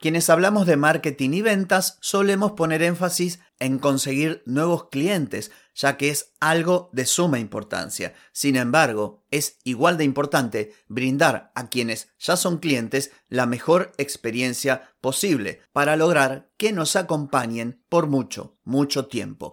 Quienes hablamos de marketing y ventas solemos poner énfasis en conseguir nuevos clientes, ya que es algo de suma importancia. Sin embargo, es igual de importante brindar a quienes ya son clientes la mejor experiencia posible para lograr que nos acompañen por mucho, mucho tiempo.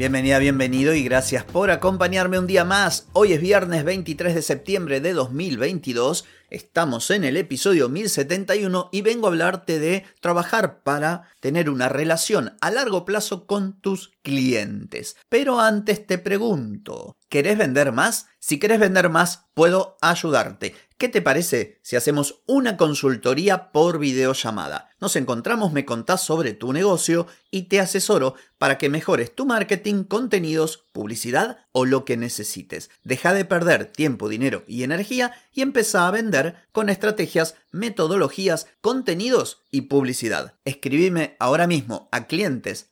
Bienvenida, bienvenido y gracias por acompañarme un día más. Hoy es viernes 23 de septiembre de 2022. Estamos en el episodio 1071 y vengo a hablarte de trabajar para tener una relación a largo plazo con tus clientes. Pero antes te pregunto, ¿querés vender más? Si querés vender más, puedo ayudarte. ¿Qué te parece si hacemos una consultoría por videollamada? Nos encontramos, me contás sobre tu negocio y te asesoro para que mejores tu marketing, contenidos, publicidad o lo que necesites. Deja de perder tiempo, dinero y energía y empieza a vender con estrategias, metodologías, contenidos y publicidad. Escribime ahora mismo a clientes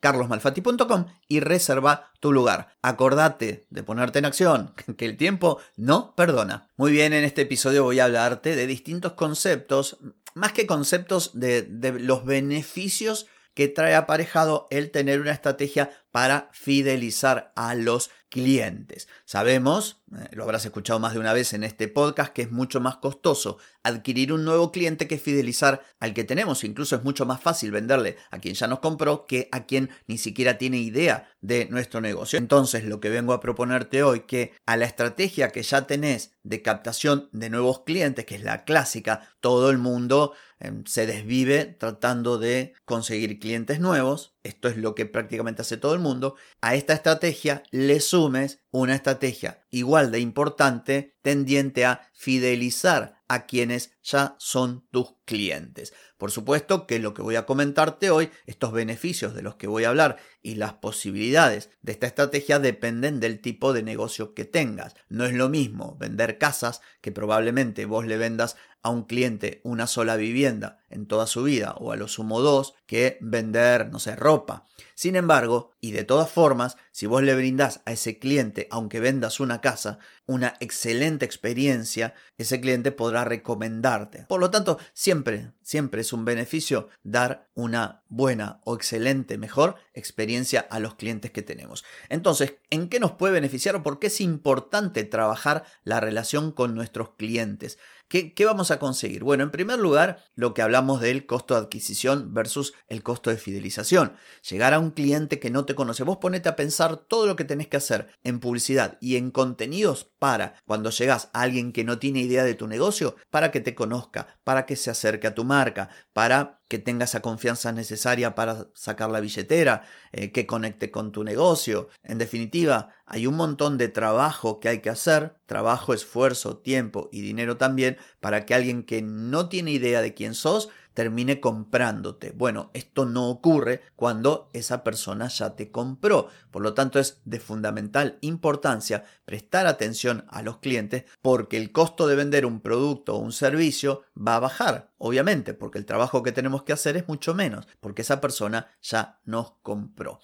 carlosmalfati.com y reserva tu lugar. Acordate de ponerte en acción, que el tiempo no perdona. Muy bien, en este episodio voy a hablarte de distintos conceptos, más que conceptos de, de los beneficios que trae aparejado el tener una estrategia para fidelizar a los clientes. Sabemos, eh, lo habrás escuchado más de una vez en este podcast, que es mucho más costoso adquirir un nuevo cliente que fidelizar al que tenemos. Incluso es mucho más fácil venderle a quien ya nos compró que a quien ni siquiera tiene idea de nuestro negocio. Entonces, lo que vengo a proponerte hoy, que a la estrategia que ya tenés de captación de nuevos clientes, que es la clásica, todo el mundo em, se desvive tratando de conseguir clientes nuevos. Esto es lo que prácticamente hace todo el mundo. A esta estrategia le sumes una estrategia igual de importante tendiente a fidelizar a quienes ya son tus clientes. Por supuesto que lo que voy a comentarte hoy, estos beneficios de los que voy a hablar y las posibilidades de esta estrategia dependen del tipo de negocio que tengas. No es lo mismo vender casas que probablemente vos le vendas a un cliente una sola vivienda en toda su vida o a lo sumo dos que vender, no sé, ropa. Sin embargo, y de todas formas, si vos le brindás a ese cliente, aunque vendas una casa, una excelente experiencia, ese cliente podrá recomendarte. Por lo tanto, siempre, siempre es un beneficio dar una buena o excelente, mejor experiencia a los clientes que tenemos. Entonces, ¿en qué nos puede beneficiar o por qué es importante trabajar la relación con nuestros clientes? ¿Qué, vamos a conseguir? Bueno, en primer lugar, lo que hablamos del costo de adquisición versus el costo de fidelización. Llegar a un cliente que no te conoce. Vos ponete a pensar todo lo que tenés que hacer en publicidad y en contenidos para cuando llegas a alguien que no tiene idea de tu negocio, para que te conozca, para que se acerque a tu marca, para que tenga esa confianza necesaria para sacar la billetera, eh, que conecte con tu negocio. En definitiva, hay un montón de trabajo que hay que hacer, trabajo, esfuerzo, tiempo y dinero también, para que alguien que no tiene idea de quién sos termine comprándote. Bueno, esto no ocurre cuando esa persona ya te compró. Por lo tanto, es de fundamental importancia prestar atención a los clientes porque el costo de vender un producto o un servicio va a bajar, obviamente, porque el trabajo que tenemos que hacer es mucho menos, porque esa persona ya nos compró.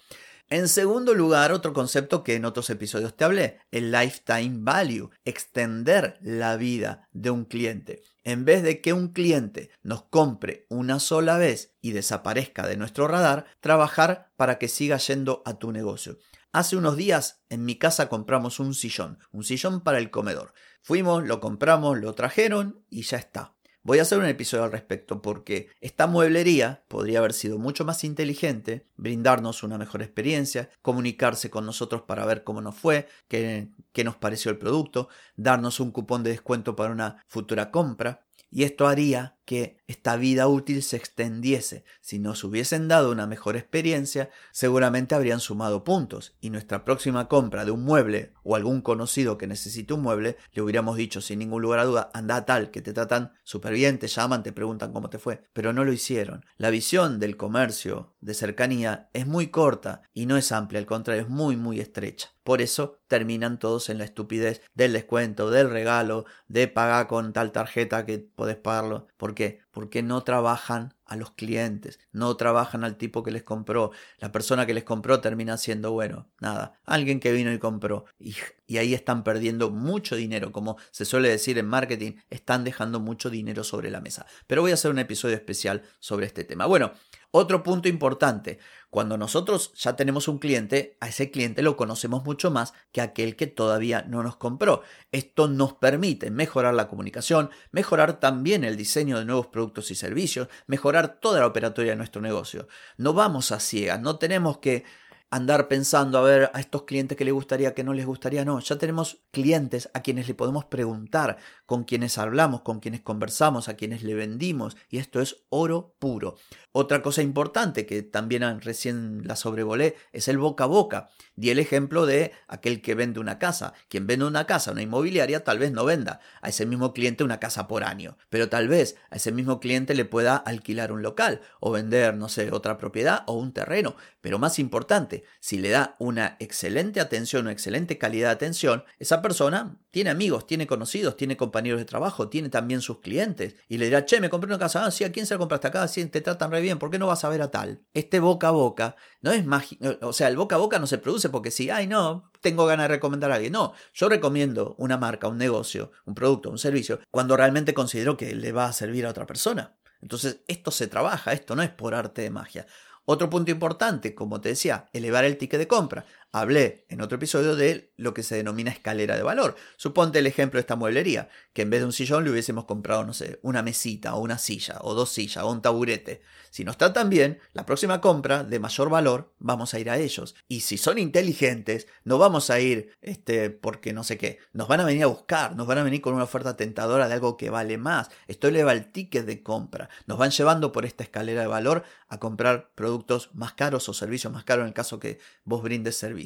En segundo lugar, otro concepto que en otros episodios te hablé, el lifetime value, extender la vida de un cliente. En vez de que un cliente nos compre una sola vez y desaparezca de nuestro radar, trabajar para que siga yendo a tu negocio. Hace unos días en mi casa compramos un sillón, un sillón para el comedor. Fuimos, lo compramos, lo trajeron y ya está. Voy a hacer un episodio al respecto porque esta mueblería podría haber sido mucho más inteligente, brindarnos una mejor experiencia, comunicarse con nosotros para ver cómo nos fue, qué, qué nos pareció el producto, darnos un cupón de descuento para una futura compra. y esto haría que esta vida útil se extendiese. Si nos hubiesen dado una mejor experiencia, seguramente habrían sumado puntos y nuestra próxima compra de un mueble o algún conocido que necesite un mueble, le hubiéramos dicho sin ningún lugar a duda, anda tal, que te tratan súper bien, te llaman, te preguntan cómo te fue, pero no lo hicieron. La visión del comercio de cercanía es muy corta y no es amplia, al contrario, es muy, muy estrecha. Por eso terminan todos en la estupidez del descuento, del regalo, de pagar con tal tarjeta que podés pagarlo. ¿Por qué? Porque no trabajan a los clientes, no trabajan al tipo que les compró. La persona que les compró termina siendo, bueno, nada, alguien que vino y compró. Y, y, ahí están perdiendo mucho dinero, como se suele decir en marketing, están dejando mucho dinero sobre la mesa. Pero voy a hacer un episodio especial sobre este tema. Bueno, otro punto importante, cuando nosotros ya tenemos un cliente, a ese cliente lo conocemos mucho más que aquel que todavía no nos compró. Esto nos permite mejorar la comunicación, mejorar también el diseño de nuevos productos y servicios, mejorar toda la operatoria de nuestro negocio. No vamos a ciegas, no tenemos que andar pensando a ver a estos clientes que les gustaría, que no les gustaría, no, ya tenemos clientes a quienes le podemos preguntar, con quienes hablamos, con quienes conversamos, a quienes le vendimos, y esto es oro puro. Otra cosa importante que también recién la sobrevolé es el boca a boca. Di el ejemplo de aquel que vende una casa. Quien vende una casa, una inmobiliaria, tal vez no venda a ese mismo cliente una casa por año, pero tal vez a ese mismo cliente le pueda alquilar un local o vender, no sé, otra propiedad o un terreno. Pero más importante, si le da una excelente atención, una excelente calidad de atención, esa persona tiene amigos, tiene conocidos, tiene compañeros de trabajo, tiene también sus clientes. Y le dirá, che, me compré una casa, ah, sí, ¿a quién se la compraste acá? Sí, te tratan re bien, ¿por qué no vas a ver a tal? Este boca a boca no es mágico, o sea, el boca a boca no se produce porque si, ay, no, tengo ganas de recomendar a alguien. No, yo recomiendo una marca, un negocio, un producto, un servicio, cuando realmente considero que le va a servir a otra persona. Entonces, esto se trabaja, esto no es por arte de magia. Otro punto importante, como te decía, elevar el ticket de compra. Hablé en otro episodio de lo que se denomina escalera de valor. Suponte el ejemplo de esta mueblería, que en vez de un sillón le hubiésemos comprado, no sé, una mesita o una silla o dos sillas o un taburete. Si nos tratan bien, la próxima compra de mayor valor vamos a ir a ellos. Y si son inteligentes, no vamos a ir este, porque no sé qué. Nos van a venir a buscar, nos van a venir con una oferta tentadora de algo que vale más. Esto eleva el ticket de compra. Nos van llevando por esta escalera de valor a comprar productos más caros o servicios más caros en el caso que vos brindes servicios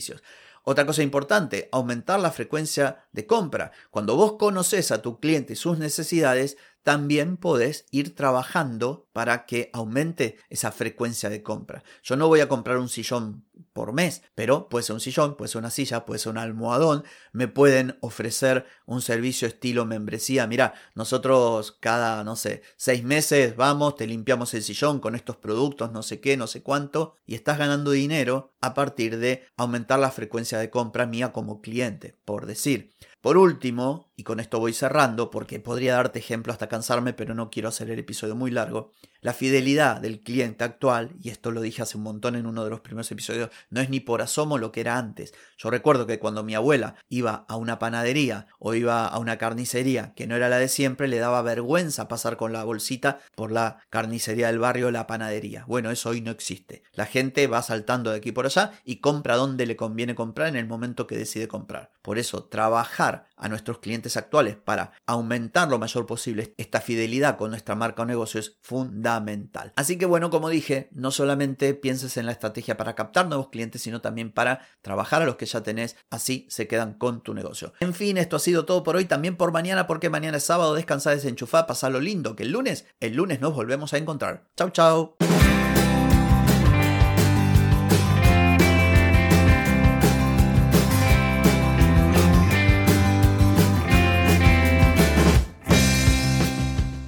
otra cosa importante, aumentar la frecuencia de compra. Cuando vos conoces a tu cliente y sus necesidades, también podés ir trabajando para que aumente esa frecuencia de compra. Yo no voy a comprar un sillón por mes, pero puede ser un sillón, puede ser una silla, puede ser un almohadón, me pueden ofrecer un servicio estilo membresía. Mira, nosotros cada, no sé, seis meses vamos, te limpiamos el sillón con estos productos, no sé qué, no sé cuánto, y estás ganando dinero a partir de aumentar la frecuencia de compra mía como cliente, por decir. Por último, y con esto voy cerrando porque podría darte ejemplo hasta cansarme, pero no quiero hacer el episodio muy largo, la fidelidad del cliente actual, y esto lo dije hace un montón en uno de los primeros episodios, no es ni por asomo lo que era antes. Yo recuerdo que cuando mi abuela iba a una panadería o iba a una carnicería que no era la de siempre, le daba vergüenza pasar con la bolsita por la carnicería del barrio o la panadería. Bueno, eso hoy no existe. La gente va saltando de aquí por allá y compra donde le conviene comprar en el momento que decide comprar. Por eso, trabajar a nuestros clientes actuales para aumentar lo mayor posible esta fidelidad con nuestra marca o negocio es fundamental. Así que bueno, como dije, no solamente pienses en la estrategia para captar nuevos clientes, sino también para trabajar a los que ya tenés, así se quedan con tu negocio. En fin, esto ha sido todo por hoy, también por mañana, porque mañana es sábado, descansar, desenchufar, pasar lo lindo, que el lunes, el lunes nos volvemos a encontrar. Chau, chau.